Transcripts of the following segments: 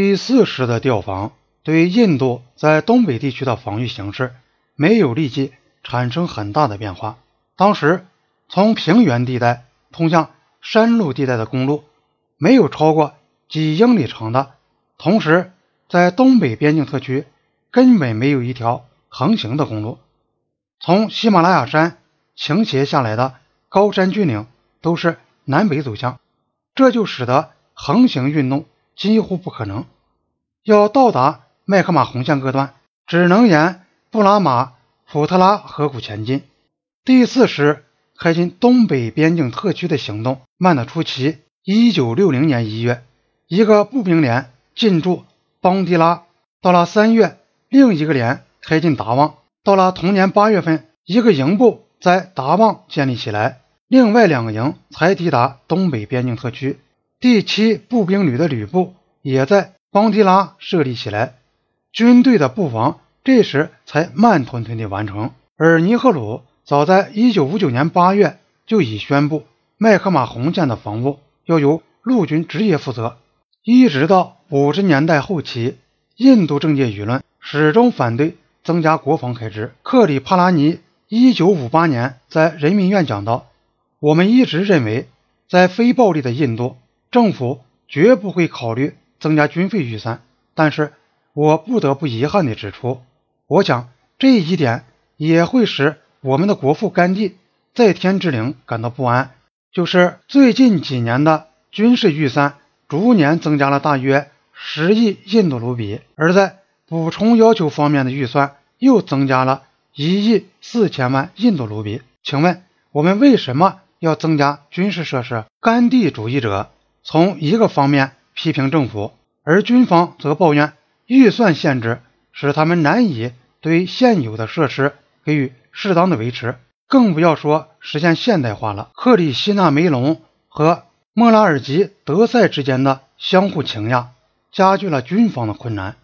第四师的调防对印度在东北地区的防御形势没有立即产生很大的变化。当时从平原地带通向山路地带的公路没有超过几英里长的，同时在东北边境特区根本没有一条横行的公路。从喜马拉雅山倾斜下来的高山峻岭都是南北走向，这就使得横行运动几乎不可能。要到达麦克马洪线各段，只能沿布拉马普特拉河谷前进。第四师开进东北边境特区的行动慢得出奇。一九六零年一月，一个步兵连进驻邦迪拉，到了三月，另一个连开进达旺。到了同年八月份，一个营部在达旺建立起来，另外两个营才抵达东北边境特区。第七步兵旅的旅部也在邦迪拉设立起来，军队的布防这时才慢吞吞地完成。而尼赫鲁早在一九五九年八月就已宣布，麦克马洪线的防务要由陆军直接负责。一直到五十年代后期，印度政界舆论始终反对。增加国防开支。克里帕拉尼一九五八年在人民院讲到：“我们一直认为，在非暴力的印度，政府绝不会考虑增加军费预算。但是我不得不遗憾地指出，我想这一点也会使我们的国父甘地在天之灵感到不安。就是最近几年的军事预算逐年增加了大约十亿印度卢比，而在补充要求方面的预算。”又增加了一亿四千万印度卢比。请问我们为什么要增加军事设施？甘地主义者从一个方面批评政府，而军方则抱怨预算限制使他们难以对现有的设施给予适当的维持，更不要说实现现代化了。克里希那梅隆和莫拉尔吉德塞之间的相互倾轧，加剧了军方的困难，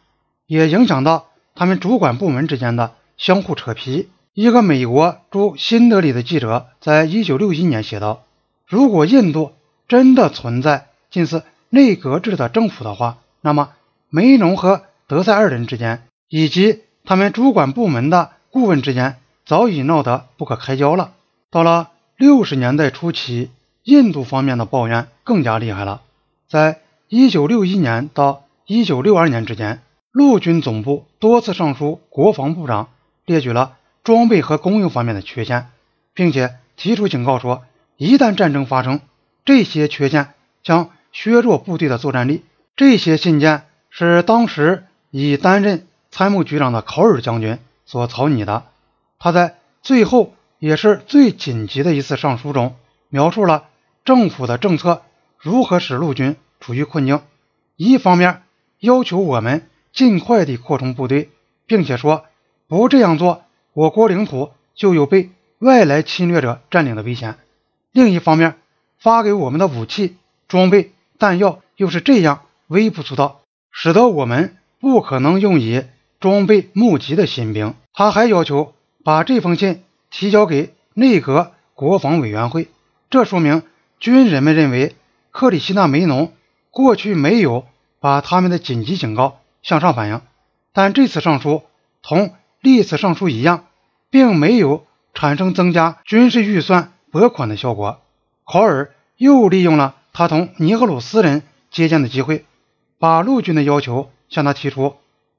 也影响到。他们主管部门之间的相互扯皮。一个美国驻新德里的记者在一九六一年写道：“如果印度真的存在近似内阁制的政府的话，那么梅农和德塞二人之间，以及他们主管部门的顾问之间，早已闹得不可开交了。”到了六十年代初期，印度方面的抱怨更加厉害了。在一九六一年到一九六二年之间。陆军总部多次上书国防部长，列举了装备和供应方面的缺陷，并且提出警告说，一旦战争发生，这些缺陷将削弱部队的作战力。这些信件是当时已担任参谋局长的考尔将军所草拟的。他在最后也是最紧急的一次上书中，描述了政府的政策如何使陆军处于困境。一方面要求我们。尽快地扩充部队，并且说不这样做，我国领土就有被外来侵略者占领的危险。另一方面，发给我们的武器、装备、弹药又是这样微不足道，使得我们不可能用以装备募集的新兵。他还要求把这封信提交给内阁国防委员会，这说明军人们认为克里希那梅农过去没有把他们的紧急警告。向上反映，但这次上书同历次上书一样，并没有产生增加军事预算拨款的效果。考尔又利用了他同尼赫鲁斯人接见的机会，把陆军的要求向他提出。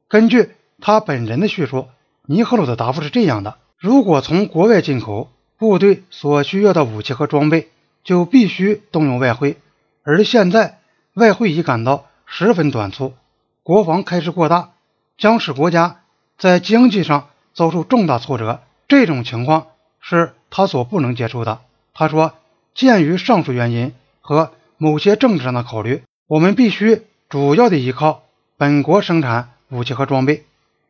根据他本人的叙述，尼赫鲁的答复是这样的：如果从国外进口部队所需要的武器和装备，就必须动用外汇，而现在外汇已感到十分短促。国防开支过大，将使国家在经济上遭受重大挫折。这种情况是他所不能接受的。他说：“鉴于上述原因和某些政治上的考虑，我们必须主要的依靠本国生产武器和装备。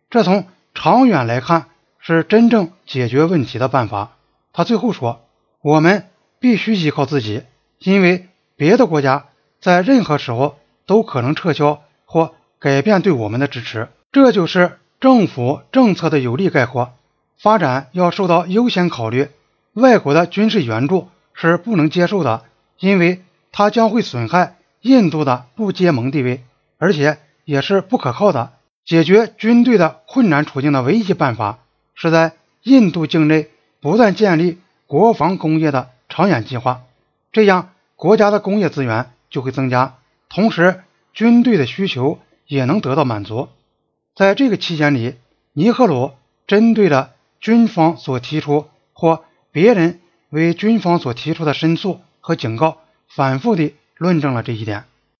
这从长远来看是真正解决问题的办法。”他最后说：“我们必须依靠自己，因为别的国家在任何时候都可能撤销或。”改变对我们的支持，这就是政府政策的有力概括。发展要受到优先考虑，外国的军事援助是不能接受的，因为它将会损害印度的不结盟地位，而且也是不可靠的。解决军队的困难处境的唯一办法，是在印度境内不断建立国防工业的长远计划，这样国家的工业资源就会增加，同时军队的需求也能得到满足。在这个期间里，尼赫鲁针对着军方所提出或别人为军方所提出的申诉和警告，反复地论证了这一点。